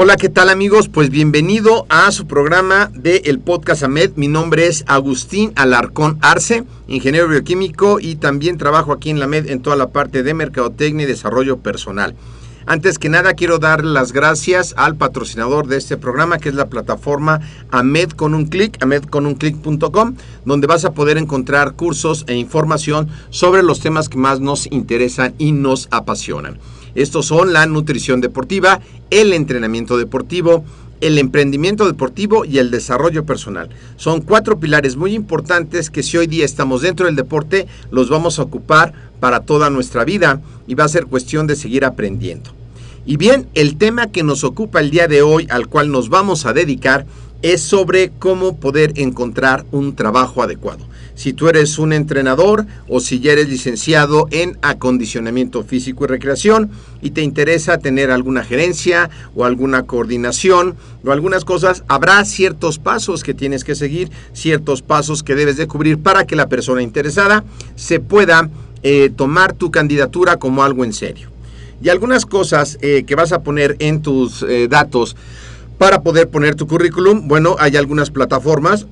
Hola, ¿qué tal amigos? Pues bienvenido a su programa de el podcast AMED. Mi nombre es Agustín Alarcón Arce, ingeniero bioquímico y también trabajo aquí en la MED en toda la parte de mercadotecnia y desarrollo personal. Antes que nada quiero dar las gracias al patrocinador de este programa que es la plataforma AMED con un clic, amedconunclick.com, donde vas a poder encontrar cursos e información sobre los temas que más nos interesan y nos apasionan. Estos son la nutrición deportiva, el entrenamiento deportivo, el emprendimiento deportivo y el desarrollo personal. Son cuatro pilares muy importantes que si hoy día estamos dentro del deporte, los vamos a ocupar para toda nuestra vida y va a ser cuestión de seguir aprendiendo. Y bien, el tema que nos ocupa el día de hoy, al cual nos vamos a dedicar, es sobre cómo poder encontrar un trabajo adecuado. Si tú eres un entrenador o si ya eres licenciado en acondicionamiento físico y recreación y te interesa tener alguna gerencia o alguna coordinación o algunas cosas, habrá ciertos pasos que tienes que seguir, ciertos pasos que debes de cubrir para que la persona interesada se pueda eh, tomar tu candidatura como algo en serio. Y algunas cosas eh, que vas a poner en tus eh, datos para poder poner tu currículum, bueno, hay algunas plataformas.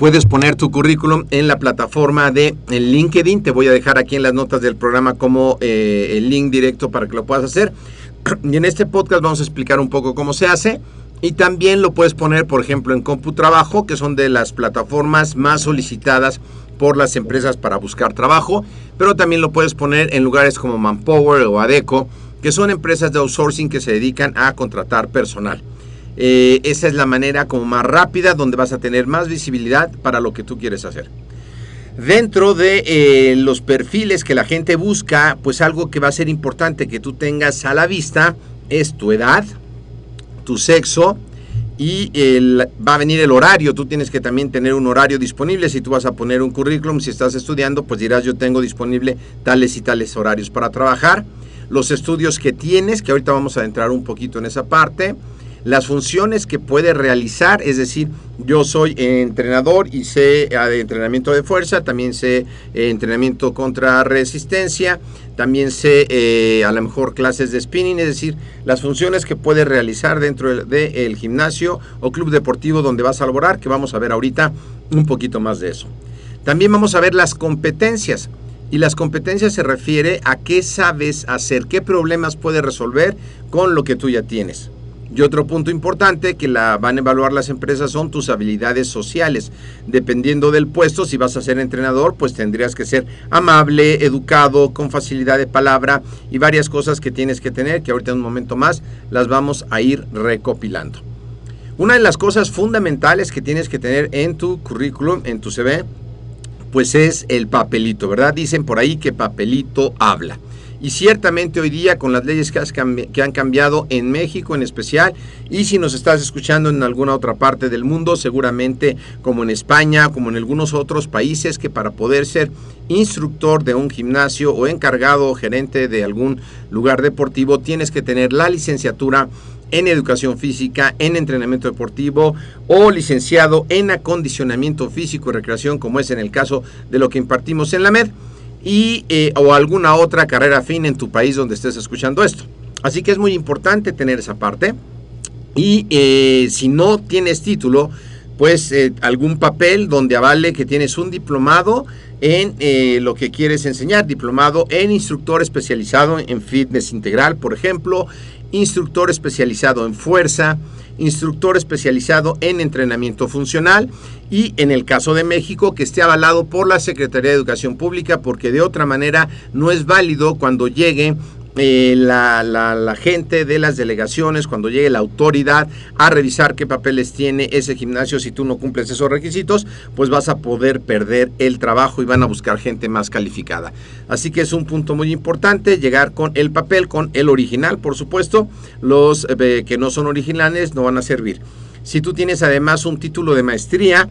Puedes poner tu currículum en la plataforma de LinkedIn. Te voy a dejar aquí en las notas del programa como eh, el link directo para que lo puedas hacer. Y en este podcast vamos a explicar un poco cómo se hace. Y también lo puedes poner, por ejemplo, en CompuTrabajo, que son de las plataformas más solicitadas por las empresas para buscar trabajo. Pero también lo puedes poner en lugares como Manpower o Adeco, que son empresas de outsourcing que se dedican a contratar personal. Eh, esa es la manera como más rápida donde vas a tener más visibilidad para lo que tú quieres hacer. Dentro de eh, los perfiles que la gente busca, pues algo que va a ser importante que tú tengas a la vista es tu edad, tu sexo y el, va a venir el horario. Tú tienes que también tener un horario disponible. Si tú vas a poner un currículum, si estás estudiando, pues dirás yo tengo disponible tales y tales horarios para trabajar. Los estudios que tienes, que ahorita vamos a entrar un poquito en esa parte las funciones que puede realizar, es decir, yo soy entrenador y sé ah, de entrenamiento de fuerza, también sé eh, entrenamiento contra resistencia, también sé eh, a lo mejor clases de spinning, es decir, las funciones que puede realizar dentro del gimnasio o club deportivo donde vas a laborar, que vamos a ver ahorita un poquito más de eso. También vamos a ver las competencias. Y las competencias se refiere a qué sabes hacer, qué problemas puedes resolver con lo que tú ya tienes. Y otro punto importante que la van a evaluar las empresas son tus habilidades sociales. Dependiendo del puesto, si vas a ser entrenador, pues tendrías que ser amable, educado, con facilidad de palabra y varias cosas que tienes que tener, que ahorita en un momento más las vamos a ir recopilando. Una de las cosas fundamentales que tienes que tener en tu currículum, en tu CV, pues es el papelito, ¿verdad? Dicen por ahí que papelito habla. Y ciertamente hoy día con las leyes que, han cambiado en México en especial y si nos estás escuchando en alguna otra parte del mundo, seguramente como en España, como en algunos otros países que para poder ser instructor de un gimnasio o encargado o gerente de algún lugar deportivo tienes que tener la licenciatura en educación física, en entrenamiento deportivo o licenciado en acondicionamiento físico y recreación, como es en el caso de lo que impartimos en la MED, y, eh, o alguna otra carrera fin en tu país donde estés escuchando esto. Así que es muy importante tener esa parte. Y eh, si no tienes título, pues eh, algún papel donde avale que tienes un diplomado en lo que quieres enseñar, diplomado en instructor especializado en fitness integral, por ejemplo, instructor especializado en fuerza, instructor especializado en entrenamiento funcional y en el caso de México que esté avalado por la Secretaría de Educación Pública porque de otra manera no es válido cuando llegue eh, la, la, gente de las delegaciones, cuando llegue la autoridad a revisar qué papeles tiene ese gimnasio, si tú no cumples esos requisitos, pues vas a poder perder el trabajo y van a buscar gente más calificada. Así que es un punto muy importante llegar con el papel, con el original, por supuesto. Los eh, que no son originales no van a servir. Si tú tienes además un título de maestría,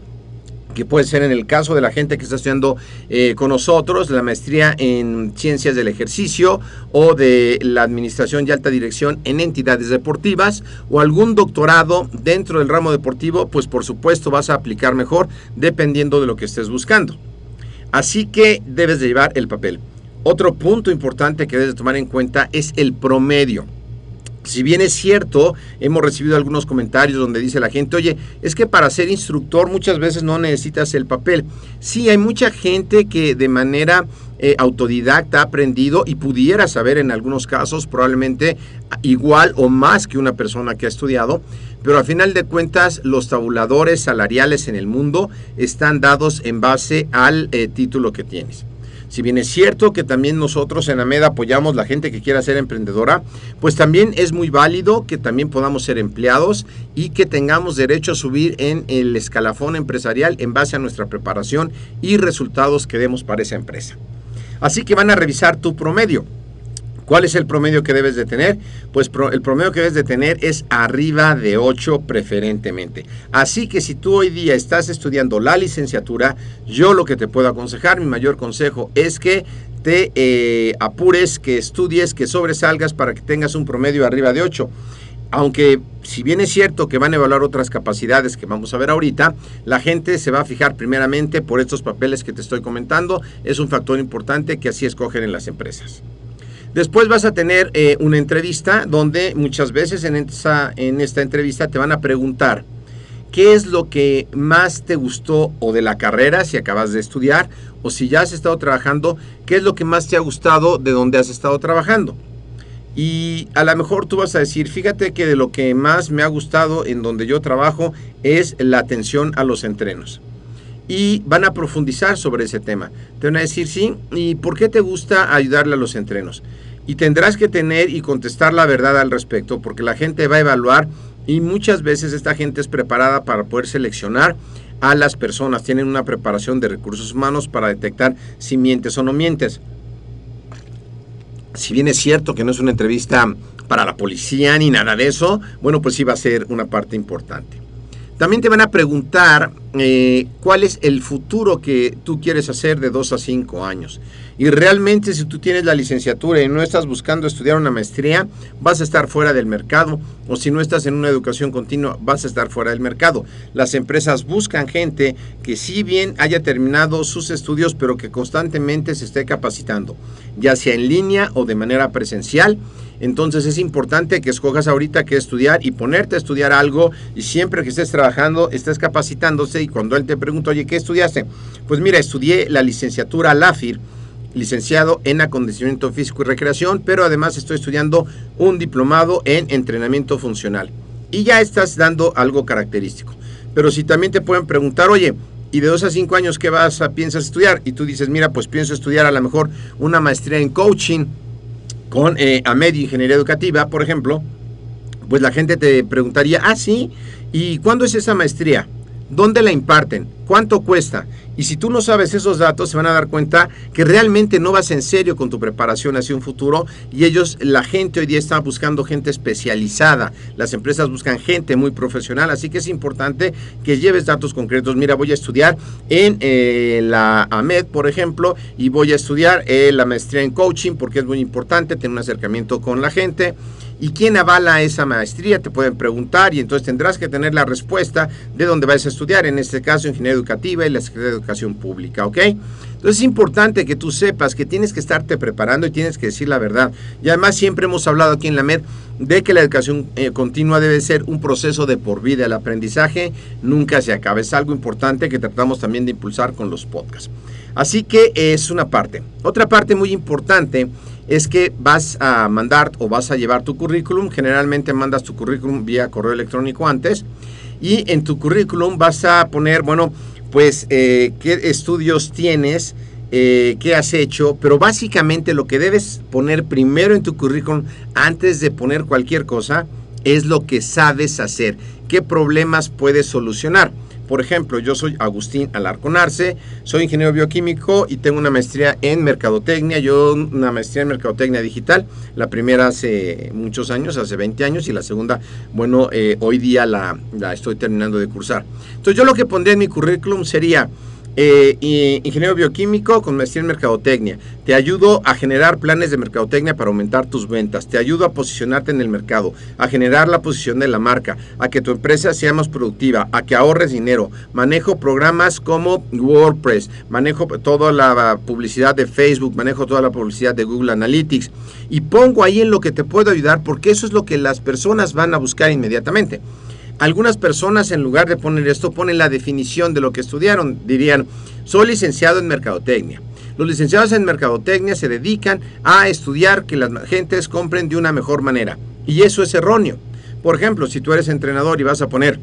que puede ser en el caso de la gente que está estudiando eh, con nosotros, la maestría en ciencias del ejercicio o de la administración y alta dirección en entidades deportivas o algún doctorado dentro del ramo deportivo, pues por supuesto vas a aplicar mejor dependiendo de lo que estés buscando. Así que debes de llevar el papel. Otro punto importante que debes de tomar en cuenta es el promedio. Si bien es cierto, hemos recibido algunos comentarios donde dice la gente, oye, es que para ser instructor muchas veces no necesitas el papel. Sí, hay mucha gente que de manera eh, autodidacta ha aprendido y pudiera saber en algunos casos probablemente igual o más que una persona que ha estudiado, pero al final de cuentas los tabuladores salariales en el mundo están dados en base al eh, título que tienes. Si bien es cierto que también nosotros en AMED apoyamos la gente que quiera ser emprendedora, pues también es muy válido que también podamos ser empleados y que tengamos derecho a subir en el escalafón empresarial en base a nuestra preparación y resultados que demos para esa empresa. Así que van a revisar tu promedio. ¿Cuál es el promedio que debes de tener? Pues el promedio que debes de tener es arriba de 8 preferentemente. Así que si tú hoy día estás estudiando la licenciatura, yo lo que te puedo aconsejar, mi mayor consejo es que te eh, apures, que estudies, que sobresalgas para que tengas un promedio arriba de 8 aunque si bien es cierto que van a evaluar otras capacidades que vamos a ver ahorita, la gente se va a fijar primeramente por estos papeles que te estoy comentando. Es un factor importante que así escogen en las empresas. Después vas a tener eh, una entrevista donde muchas veces en esta, en esta entrevista te van a preguntar qué es lo que más te gustó o de la carrera, si acabas de estudiar, o si ya has estado trabajando, qué es lo que más te ha gustado de donde has estado trabajando. Y a lo mejor tú vas a decir, fíjate que de lo que más me ha gustado en donde yo trabajo es la atención a los entrenos. Y van a profundizar sobre ese tema. Te van a decir, sí, ¿y por qué te gusta ayudarle a los entrenos? Y tendrás que tener y contestar la verdad al respecto porque la gente va a evaluar y muchas veces esta gente es preparada para poder seleccionar a las personas, tienen una preparación de recursos humanos para detectar si mientes o no mientes. Si bien es cierto que no es una entrevista para la policía ni nada de eso, bueno, pues sí va a ser una parte importante. También te van a preguntar eh, cuál es el futuro que tú quieres hacer de 2 a 5 años. Y realmente si tú tienes la licenciatura y no estás buscando estudiar una maestría, vas a estar fuera del mercado. O si no estás en una educación continua, vas a estar fuera del mercado. Las empresas buscan gente que si bien haya terminado sus estudios, pero que constantemente se esté capacitando, ya sea en línea o de manera presencial. Entonces es importante que escojas ahorita qué estudiar y ponerte a estudiar algo y siempre que estés trabajando estés capacitándose y cuando él te pregunta, oye, ¿qué estudiaste? Pues mira, estudié la licenciatura LAFIR licenciado en acondicionamiento físico y recreación, pero además estoy estudiando un diplomado en entrenamiento funcional. Y ya estás dando algo característico. Pero si también te pueden preguntar, oye, ¿y de dos a cinco años qué vas a piensas estudiar? Y tú dices, mira, pues pienso estudiar a lo mejor una maestría en coaching con eh, AMED Ingeniería Educativa, por ejemplo, pues la gente te preguntaría, ah, sí, ¿y cuándo es esa maestría? ¿Dónde la imparten? ¿Cuánto cuesta? Y si tú no sabes esos datos, se van a dar cuenta que realmente no vas en serio con tu preparación hacia un futuro y ellos, la gente hoy día está buscando gente especializada, las empresas buscan gente muy profesional, así que es importante que lleves datos concretos. Mira, voy a estudiar en eh, la AMED, por ejemplo, y voy a estudiar eh, la maestría en coaching porque es muy importante tener un acercamiento con la gente. ¿Y quién avala esa maestría? Te pueden preguntar y entonces tendrás que tener la respuesta de dónde vas a estudiar, en este caso Ingeniería Educativa y la Secretaría de Educación Pública, ¿ok? Entonces es importante que tú sepas que tienes que estarte preparando y tienes que decir la verdad. Y además siempre hemos hablado aquí en la MED de que la educación eh, continua debe ser un proceso de por vida. El aprendizaje nunca se acaba. Es algo importante que tratamos también de impulsar con los podcasts. Así que es una parte. Otra parte muy importante es que vas a mandar o vas a llevar tu currículum. Generalmente mandas tu currículum vía correo electrónico antes. Y en tu currículum vas a poner, bueno, pues eh, qué estudios tienes, eh, qué has hecho, pero básicamente lo que debes poner primero en tu currículum antes de poner cualquier cosa es lo que sabes hacer, qué problemas puedes solucionar. Por ejemplo, yo soy Agustín Alarconarse, soy ingeniero bioquímico y tengo una maestría en mercadotecnia, yo una maestría en mercadotecnia digital, la primera hace muchos años, hace 20 años, y la segunda, bueno, eh, hoy día la, la estoy terminando de cursar. Entonces yo lo que pondría en mi currículum sería eh, ingeniero bioquímico con maestría en mercadotecnia. Te ayudo a generar planes de mercadotecnia para aumentar tus ventas. Te ayudo a posicionarte en el mercado, a generar la posición de la marca, a que tu empresa sea más productiva, a que ahorres dinero. Manejo programas como WordPress, manejo toda la publicidad de Facebook, manejo toda la publicidad de Google Analytics y pongo ahí en lo que te puedo ayudar porque eso es lo que las personas van a buscar inmediatamente. Algunas personas en lugar de poner esto ponen la definición de lo que estudiaron. Dirían, soy licenciado en mercadotecnia. Los licenciados en mercadotecnia se dedican a estudiar que las gentes compren de una mejor manera. Y eso es erróneo. Por ejemplo, si tú eres entrenador y vas a poner,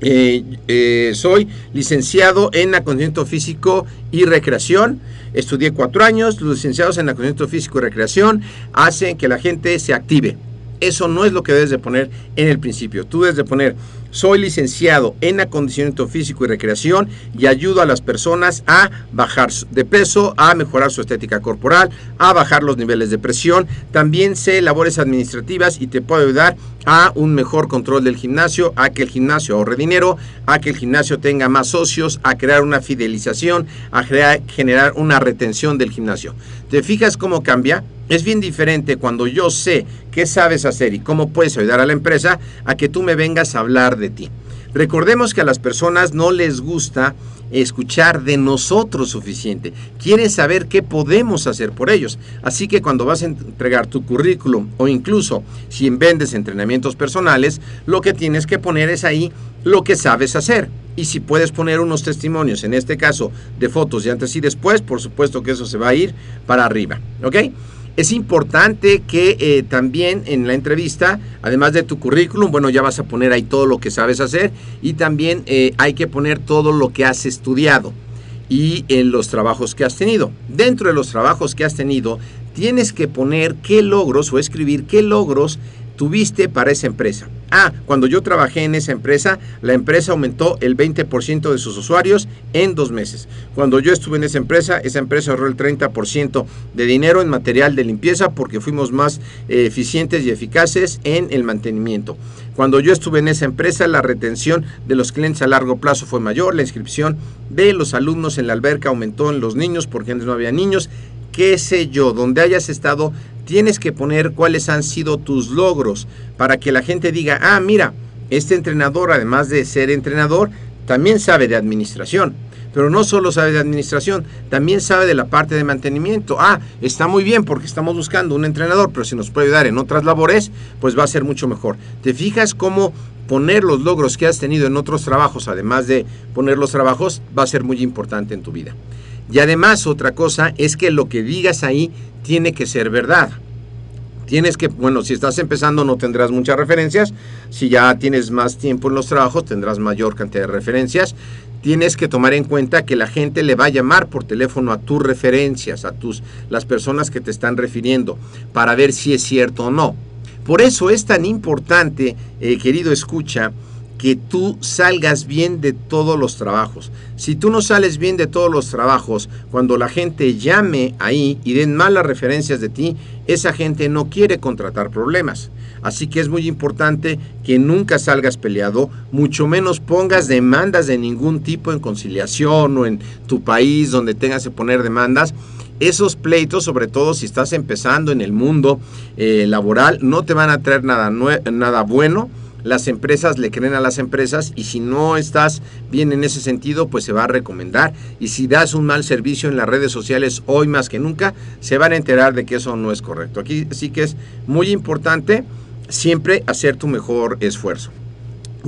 eh, eh, soy licenciado en acondicionamiento físico y recreación. Estudié cuatro años. Los licenciados en acondicionamiento físico y recreación hacen que la gente se active. Eso no es lo que debes de poner en el principio. Tú debes de poner, soy licenciado en acondicionamiento físico y recreación y ayudo a las personas a bajar de peso, a mejorar su estética corporal, a bajar los niveles de presión. También sé labores administrativas y te puedo ayudar a un mejor control del gimnasio, a que el gimnasio ahorre dinero, a que el gimnasio tenga más socios, a crear una fidelización, a generar una retención del gimnasio. ¿Te fijas cómo cambia? Es bien diferente cuando yo sé qué sabes hacer y cómo puedes ayudar a la empresa a que tú me vengas a hablar de ti. Recordemos que a las personas no les gusta escuchar de nosotros suficiente. Quieren saber qué podemos hacer por ellos. Así que cuando vas a entregar tu currículum o incluso si vendes entrenamientos personales, lo que tienes que poner es ahí lo que sabes hacer. Y si puedes poner unos testimonios, en este caso de fotos de antes y después, por supuesto que eso se va a ir para arriba. ¿Ok? Es importante que eh, también en la entrevista, además de tu currículum, bueno, ya vas a poner ahí todo lo que sabes hacer y también eh, hay que poner todo lo que has estudiado y en los trabajos que has tenido. Dentro de los trabajos que has tenido, tienes que poner qué logros o escribir qué logros tuviste para esa empresa. Ah, cuando yo trabajé en esa empresa, la empresa aumentó el 20% de sus usuarios en dos meses. Cuando yo estuve en esa empresa, esa empresa ahorró el 30% de dinero en material de limpieza porque fuimos más eh, eficientes y eficaces en el mantenimiento. Cuando yo estuve en esa empresa, la retención de los clientes a largo plazo fue mayor, la inscripción de los alumnos en la alberca aumentó en los niños porque antes no había niños, qué sé yo, donde hayas estado, tienes que poner cuáles han sido tus logros para que la gente diga, ah, mira, este entrenador, además de ser entrenador, también sabe de administración. Pero no solo sabe de administración, también sabe de la parte de mantenimiento. Ah, está muy bien porque estamos buscando un entrenador, pero si nos puede ayudar en otras labores, pues va a ser mucho mejor. ¿Te fijas cómo poner los logros que has tenido en otros trabajos, además de poner los trabajos, va a ser muy importante en tu vida? Y además otra cosa es que lo que digas ahí tiene que ser verdad. Tienes que, bueno, si estás empezando no tendrás muchas referencias, si ya tienes más tiempo en los trabajos tendrás mayor cantidad de referencias. Tienes que tomar en cuenta que la gente le va a llamar por teléfono a tus referencias, a tus las personas que te están refiriendo, para ver si es cierto o no. Por eso es tan importante, eh, querido escucha, que tú salgas bien de todos los trabajos. Si tú no sales bien de todos los trabajos, cuando la gente llame ahí y den malas referencias de ti, esa gente no quiere contratar problemas. Así que es muy importante que nunca salgas peleado, mucho menos pongas demandas de ningún tipo en conciliación o en tu país donde tengas que poner demandas esos pleitos, sobre todo si estás empezando en el mundo eh, laboral, no te van a traer nada, nada bueno. Las empresas le creen a las empresas y si no estás bien en ese sentido, pues se va a recomendar. Y si das un mal servicio en las redes sociales hoy más que nunca, se van a enterar de que eso no es correcto. Aquí sí que es muy importante siempre hacer tu mejor esfuerzo.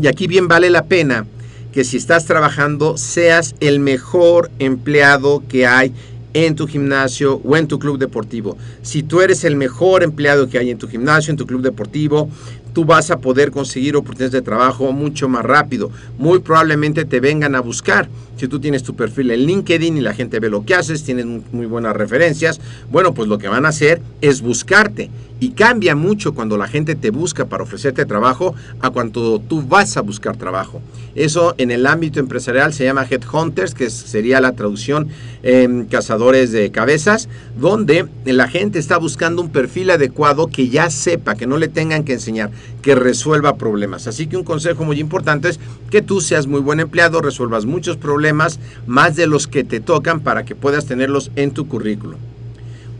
Y aquí bien vale la pena que si estás trabajando seas el mejor empleado que hay en tu gimnasio o en tu club deportivo. Si tú eres el mejor empleado que hay en tu gimnasio, en tu club deportivo, tú vas a poder conseguir oportunidades de trabajo mucho más rápido. Muy probablemente te vengan a buscar. Si tú tienes tu perfil en LinkedIn y la gente ve lo que haces, tienes muy buenas referencias, bueno, pues lo que van a hacer es buscarte. Y cambia mucho cuando la gente te busca para ofrecerte trabajo a cuando tú vas a buscar trabajo. Eso en el ámbito empresarial se llama headhunters, que sería la traducción en cazadores de cabezas, donde la gente está buscando un perfil adecuado que ya sepa, que no le tengan que enseñar, que resuelva problemas. Así que un consejo muy importante es que tú seas muy buen empleado, resuelvas muchos problemas, más de los que te tocan para que puedas tenerlos en tu currículum.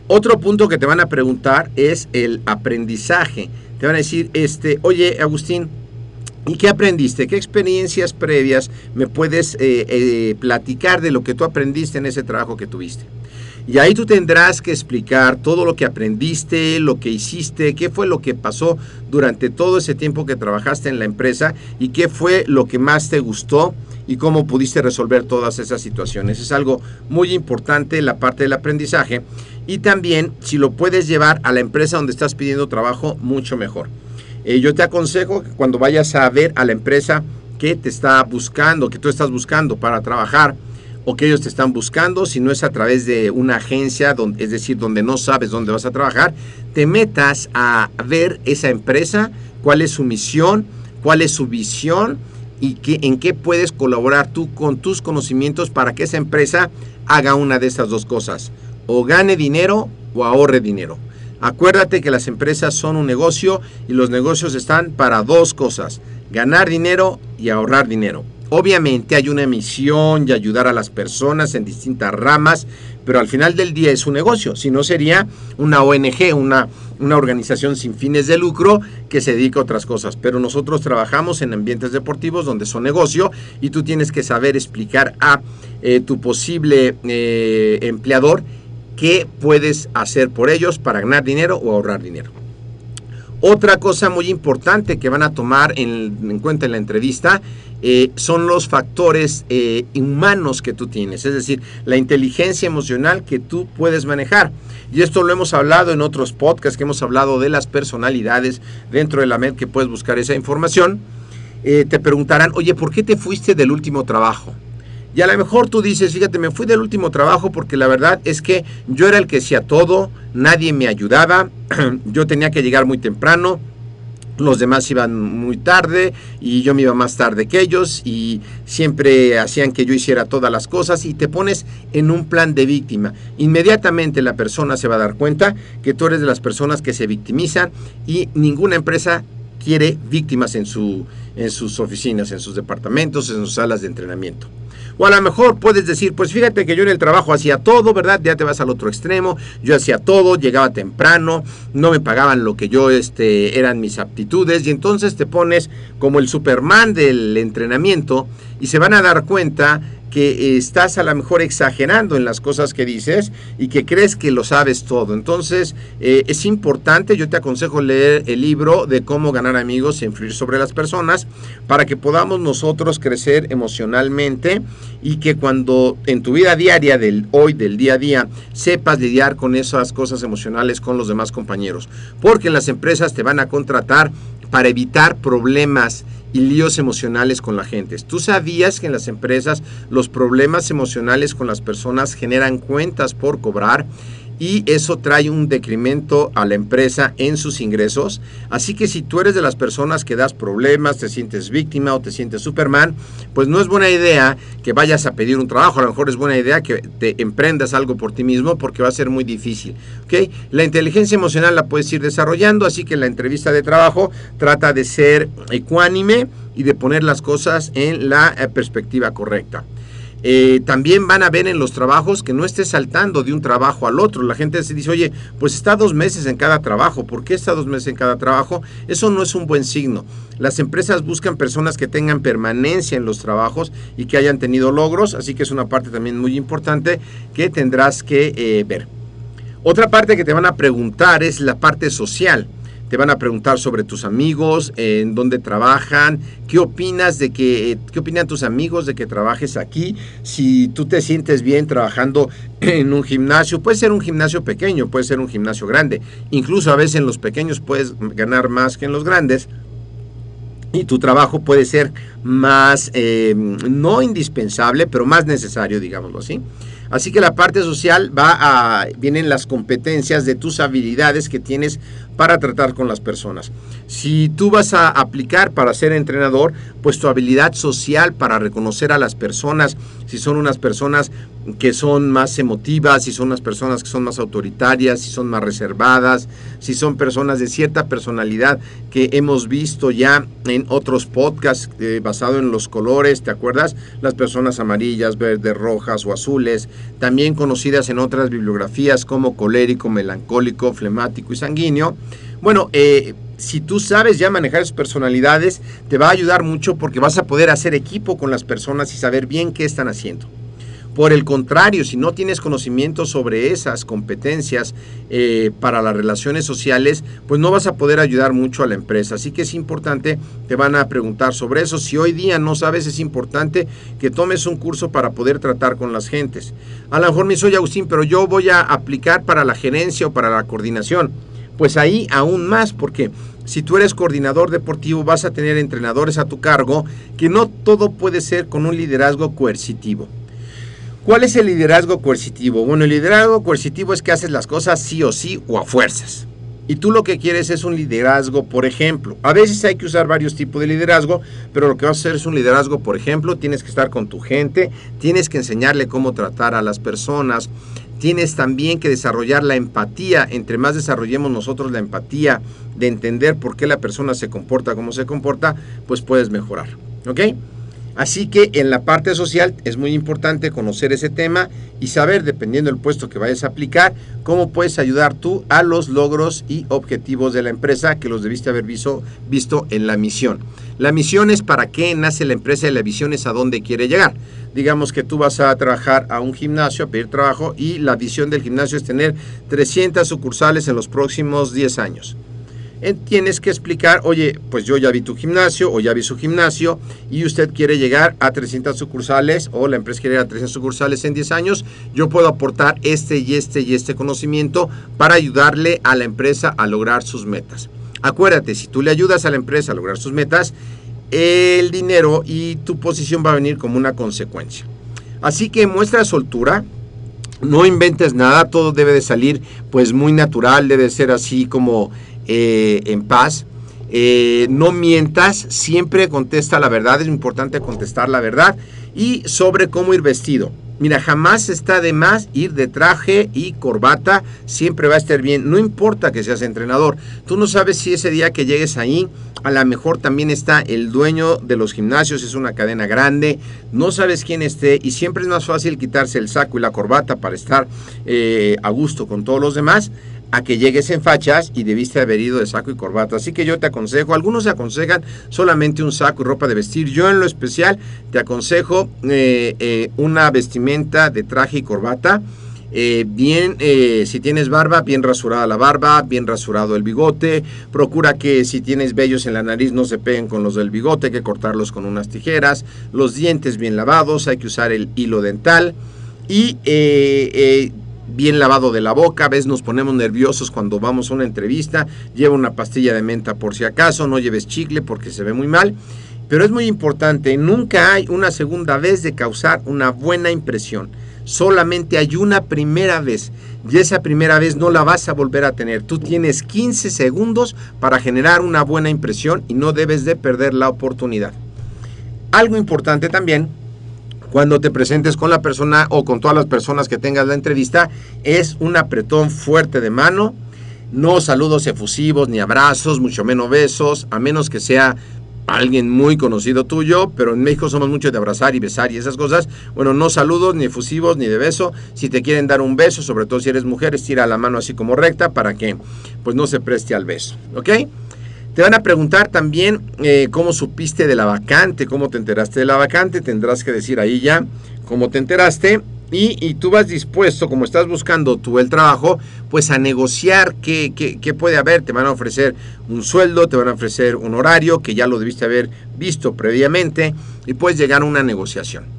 Otro punto que te van a preguntar es el aprendizaje. Te van a decir, este, oye, Agustín, ¿y qué aprendiste? ¿Qué experiencias previas me puedes eh, eh, platicar de lo que tú aprendiste en ese trabajo que tuviste? Y ahí tú tendrás que explicar todo lo que aprendiste, lo que hiciste, qué fue lo que pasó durante todo ese tiempo que trabajaste en la empresa y qué fue lo que más te gustó y cómo pudiste resolver todas esas situaciones. Es algo muy importante la parte del aprendizaje y también si lo puedes llevar a la empresa donde estás pidiendo trabajo, mucho mejor. Eh, yo te aconsejo que cuando vayas a ver a la empresa que te está buscando, que tú estás buscando para trabajar, o que ellos te están buscando, si no es a través de una agencia, donde, es decir, donde no sabes dónde vas a trabajar, te metas a ver esa empresa, cuál es su misión, cuál es su visión y en qué puedes colaborar tú con tus conocimientos para que esa empresa haga una de estas dos cosas, o gane dinero o ahorre dinero. Acuérdate que las empresas son un negocio y los negocios están para dos cosas, ganar dinero y ahorrar dinero. Obviamente hay una misión y ayudar a las personas en distintas ramas, pero al final del día es un negocio, si no sería una ONG, una, una organización sin fines de lucro que se dedica a otras cosas. Pero nosotros trabajamos en ambientes deportivos donde son negocio y tú tienes que saber explicar a eh, tu posible eh, empleador qué puedes hacer por ellos para ganar dinero o ahorrar dinero. Otra cosa muy importante que van a tomar en, cuenta en la entrevista eh, son los factores eh, humanos que tú tienes, es decir, la inteligencia emocional que tú puedes manejar. Y esto lo hemos hablado en otros podcasts que hemos hablado de las personalidades dentro de la MED que puedes buscar esa información. Eh, te preguntarán, oye, ¿por qué te fuiste del último trabajo? Y a lo mejor tú dices, fíjate, me fui del último trabajo porque la verdad es que yo era el que hacía todo, nadie me ayudaba, yo tenía que llegar muy temprano, los demás iban muy tarde y yo me iba más tarde que ellos y siempre hacían que yo hiciera todas las cosas y te pones en un plan de víctima. Inmediatamente la persona se va a dar cuenta que tú eres de las personas que se victimizan y ninguna empresa quiere víctimas en, su, en sus oficinas, en sus departamentos, en sus salas de entrenamiento. O a lo mejor puedes decir, pues fíjate que yo en el trabajo hacía todo, ¿verdad? Ya te vas al otro extremo. Yo hacía todo, llegaba temprano, no me pagaban lo que yo este eran mis aptitudes y entonces te pones como el Superman del entrenamiento y se van a dar cuenta que estás a lo mejor exagerando en las cosas que dices y que crees que lo sabes todo. Entonces eh, es importante, yo te aconsejo leer el libro de cómo ganar amigos e influir sobre las personas para que podamos nosotros crecer emocionalmente y que cuando en tu vida diaria del hoy, del día a día, sepas lidiar con esas cosas emocionales con los demás compañeros. Porque en las empresas te van a contratar para evitar problemas y líos emocionales con la gente. ¿Tú sabías que en las empresas los problemas emocionales con las personas generan cuentas por cobrar? Y eso trae un decremento a la empresa en sus ingresos. Así que si tú eres de las personas que das problemas, te sientes víctima o te sientes Superman, pues no es buena idea que vayas a pedir un trabajo. A lo mejor es buena idea que te emprendas algo por ti mismo porque va a ser muy difícil. ¿okay? La inteligencia emocional la puedes ir desarrollando, así que la entrevista de trabajo trata de ser ecuánime y de poner las cosas en la eh, perspectiva correcta. Eh, también van a ver en los trabajos que no estés saltando de un trabajo al otro. La gente se dice, oye, pues está dos meses en cada trabajo. ¿Por qué está dos meses en cada trabajo? Eso no es un buen signo. Las empresas buscan personas que tengan permanencia en los trabajos y que hayan tenido logros, así que es una parte también muy importante que tendrás que eh, ver. Otra parte que te van a preguntar es la parte social te van a preguntar sobre tus amigos, en dónde trabajan, qué opinas de que, qué opinan tus amigos de que trabajes aquí, si tú te sientes bien trabajando en un gimnasio, puede ser un gimnasio pequeño, puede ser un gimnasio grande, incluso a veces en los pequeños puedes ganar más que en los grandes. Y tu trabajo puede ser más, eh, no indispensable, pero más necesario, digámoslo así. Así que la parte social va a, vienen las competencias de tus habilidades que tienes para tratar con las personas. Si tú vas a aplicar para ser entrenador, pues tu habilidad social para reconocer a las personas, si son unas personas que son más emotivas, si son unas personas que son más autoritarias, si son más reservadas, si son personas de cierta personalidad que hemos visto ya en otros podcasts eh, basado en los colores, ¿te acuerdas? Las personas amarillas, verdes, rojas o azules, también conocidas en otras bibliografías como colérico, melancólico, flemático y sanguíneo. Bueno, eh, si tú sabes ya manejar esas personalidades, te va a ayudar mucho porque vas a poder hacer equipo con las personas y saber bien qué están haciendo. Por el contrario, si no tienes conocimiento sobre esas competencias eh, para las relaciones sociales, pues no vas a poder ayudar mucho a la empresa. Así que es importante, te van a preguntar sobre eso. Si hoy día no sabes, es importante que tomes un curso para poder tratar con las gentes. A lo mejor me soy Agustín, pero yo voy a aplicar para la gerencia o para la coordinación. Pues ahí aún más, porque si tú eres coordinador deportivo vas a tener entrenadores a tu cargo, que no todo puede ser con un liderazgo coercitivo. ¿Cuál es el liderazgo coercitivo? Bueno, el liderazgo coercitivo es que haces las cosas sí o sí o a fuerzas. Y tú lo que quieres es un liderazgo, por ejemplo. A veces hay que usar varios tipos de liderazgo, pero lo que vas a hacer es un liderazgo, por ejemplo, tienes que estar con tu gente, tienes que enseñarle cómo tratar a las personas, tienes también que desarrollar la empatía. Entre más desarrollemos nosotros la empatía de entender por qué la persona se comporta como se comporta, pues puedes mejorar. ¿Ok? Así que en la parte social es muy importante conocer ese tema y saber, dependiendo del puesto que vayas a aplicar, cómo puedes ayudar tú a los logros y objetivos de la empresa que los debiste haber visto, visto en la misión. La misión es para qué nace la empresa y la visión es a dónde quiere llegar. Digamos que tú vas a trabajar a un gimnasio, a pedir trabajo y la visión del gimnasio es tener 300 sucursales en los próximos 10 años tienes que explicar, oye, pues yo ya vi tu gimnasio o ya vi su gimnasio y usted quiere llegar a 300 sucursales o la empresa quiere llegar a 300 sucursales en 10 años, yo puedo aportar este y este y este conocimiento para ayudarle a la empresa a lograr sus metas. Acuérdate, si tú le ayudas a la empresa a lograr sus metas, el dinero y tu posición va a venir como una consecuencia. Así que muestra soltura, no inventes nada, todo debe de salir pues muy natural, debe ser así como eh, en paz. Eh, no mientas, siempre contesta la verdad, es importante contestar la verdad. Y sobre cómo ir vestido. Mira, jamás está de más ir de traje y corbata, siempre va a estar bien, no importa que seas entrenador. Tú no sabes si ese día que llegues ahí, a lo mejor también está el dueño de los gimnasios, es una cadena grande, no sabes quién esté y siempre es más fácil quitarse el saco y la corbata para estar eh, a gusto con todos los demás a que llegues en fachas y debiste haber ido de saco y corbata. Así que yo te aconsejo, algunos se aconsejan solamente un saco y ropa de vestir. Yo en lo especial te aconsejo eh, eh, una vestimenta de traje y corbata. Eh, bien, si tienes barba, bien rasurada la barba, bien rasurado el bigote. Procura que si tienes vellos en la nariz no se peguen con los del bigote, hay que cortarlos con unas tijeras. Los dientes bien lavados, hay que usar el hilo dental. Y bien lavado de la boca, a veces nos ponemos nerviosos cuando vamos a una entrevista, lleva una pastilla de menta por si acaso, no lleves chicle porque se ve muy mal, pero es muy importante, nunca hay una segunda vez de causar una buena impresión. solamente hay una primera vez y esa primera vez no la vas a volver a tener. Tú tienes 15 segundos para generar una buena impresión y no debes de perder la oportunidad. Algo importante también cuando te presentes con la persona o con todas las personas que tengas la entrevista es un apretón fuerte de mano, no saludos efusivos ni abrazos, mucho menos besos, a menos que sea alguien muy conocido tuyo, pero en México somos mucho de abrazar y besar y esas cosas. Bueno, no saludos, ni efusivos, ni de beso. Si te quieren dar un beso, sobre todo si eres mujer, estira la mano así como recta para que pues no se preste al beso, ¿ok? Te van a preguntar también eh, cómo supiste de la vacante, cómo te enteraste de la vacante, tendrás que decir ahí ya cómo te enteraste y, tú vas dispuesto, como estás buscando tú el trabajo, pues a negociar qué, qué, puede haber. Te van a ofrecer un sueldo, te van a ofrecer un horario que ya lo debiste haber visto previamente y puedes llegar a una negociación.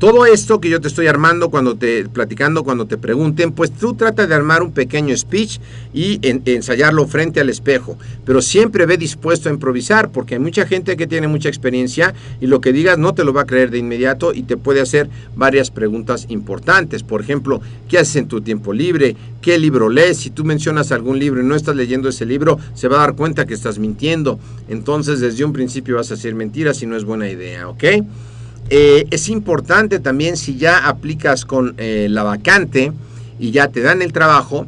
Todo esto que yo te estoy armando cuando te platicando, cuando te pregunten, pues tú trata de armar un pequeño speech y ensayarlo frente al espejo, pero siempre ve dispuesto a improvisar porque hay mucha gente que tiene mucha experiencia y lo que digas no te lo va a creer de inmediato y te puede hacer varias preguntas importantes. Por ejemplo, ¿qué haces en tu tiempo libre? ¿Qué libro lees? Si tú mencionas algún libro y no estás leyendo ese libro, se va a dar cuenta que estás mintiendo. Entonces, desde un principio vas a hacer mentiras y no es buena idea, ¿ok? Eh, es importante también si ya aplicas con eh, la vacante y ya te dan el trabajo,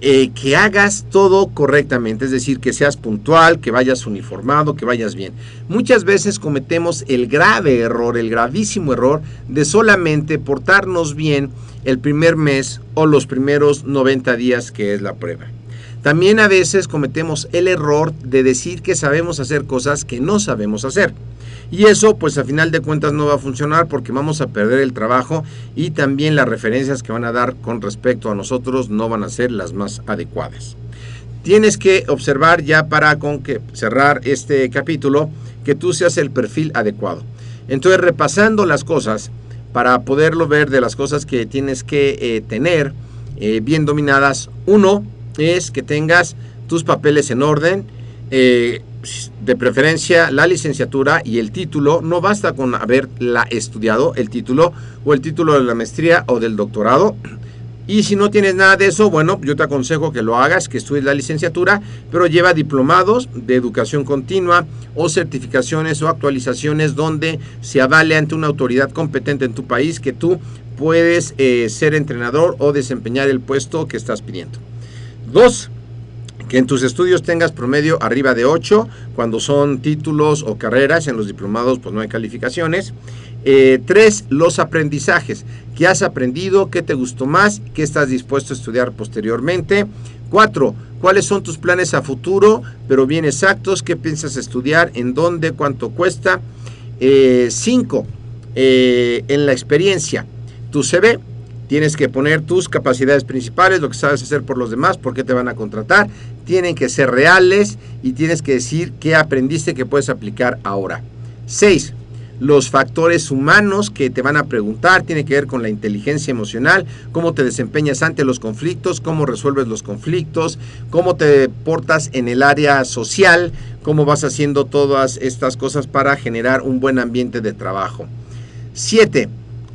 eh, que hagas todo correctamente, es decir, que seas puntual, que vayas uniformado, que vayas bien. Muchas veces cometemos el grave error, el gravísimo error de solamente portarnos bien el primer mes o los primeros 90 días que es la prueba. También a veces cometemos el error de decir que sabemos hacer cosas que no sabemos hacer. Y eso pues a final de cuentas no va a funcionar porque vamos a perder el trabajo y también las referencias que van a dar con respecto a nosotros no van a ser las más adecuadas. Tienes que observar ya para con que cerrar este capítulo que tú seas el perfil adecuado. Entonces repasando las cosas para poderlo ver de las cosas que tienes que eh, tener eh, bien dominadas. Uno es que tengas tus papeles en orden. Eh, de preferencia la licenciatura y el título, no basta con haberla estudiado, el título o el título de la maestría o del doctorado. Y si no tienes nada de eso, bueno, yo te aconsejo que lo hagas, que estudies la licenciatura, pero lleva diplomados de educación continua o certificaciones o actualizaciones donde se avale ante una autoridad competente en tu país que tú puedes eh, ser entrenador o desempeñar el puesto que estás pidiendo. Dos, que en tus estudios tengas promedio arriba de 8, cuando son títulos o carreras, en los diplomados pues no hay calificaciones. Eh, tres, los aprendizajes. ¿Qué has aprendido? ¿Qué te gustó más? ¿Qué estás dispuesto a estudiar posteriormente? Cuatro, ¿cuáles son tus planes a futuro, pero bien exactos? ¿Qué piensas estudiar? ¿En dónde? ¿Cuánto cuesta? Eh, cinco, eh, en la experiencia. Tu CV, Tienes que poner tus capacidades principales, lo que sabes hacer por los demás, por qué te van a contratar. Tienen que ser reales y tienes que decir qué aprendiste que puedes aplicar ahora. 6. Los factores humanos que te van a preguntar tienen que ver con la inteligencia emocional, cómo te desempeñas ante los conflictos, cómo resuelves los conflictos, cómo te portas en el área social, cómo vas haciendo todas estas cosas para generar un buen ambiente de trabajo. 7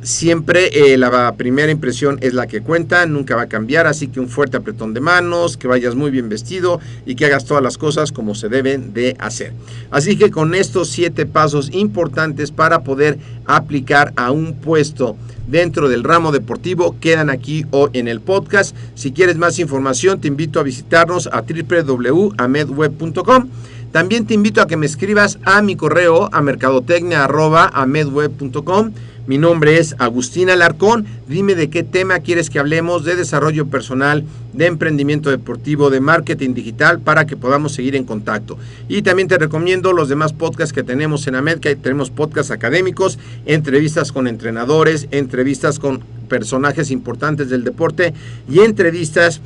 Siempre eh, la primera impresión es la que cuenta, nunca va a cambiar, así que un fuerte apretón de manos, que vayas muy bien vestido y que hagas todas las cosas como se deben de hacer. Así que con estos siete pasos importantes para poder aplicar a un puesto dentro del ramo deportivo quedan aquí o en el podcast. Si quieres más información, te invito a visitarnos a www.amedweb.com. También te invito a que me escribas a mi correo a mercadotecnia.amedweb.com mi nombre es Agustín Alarcón. Dime de qué tema quieres que hablemos de desarrollo personal, de emprendimiento deportivo, de marketing digital para que podamos seguir en contacto. Y también te recomiendo los demás podcasts que tenemos en Amedca. Tenemos podcasts académicos, entrevistas con entrenadores, entrevistas con personajes importantes del deporte y entrevistas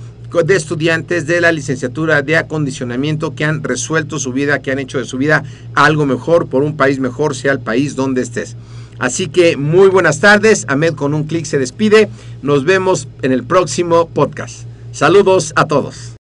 de estudiantes de la licenciatura de acondicionamiento que han resuelto su vida, que han hecho de su vida algo mejor por un país mejor, sea el país donde estés. Así que muy buenas tardes. Ahmed con un clic se despide. Nos vemos en el próximo podcast. Saludos a todos.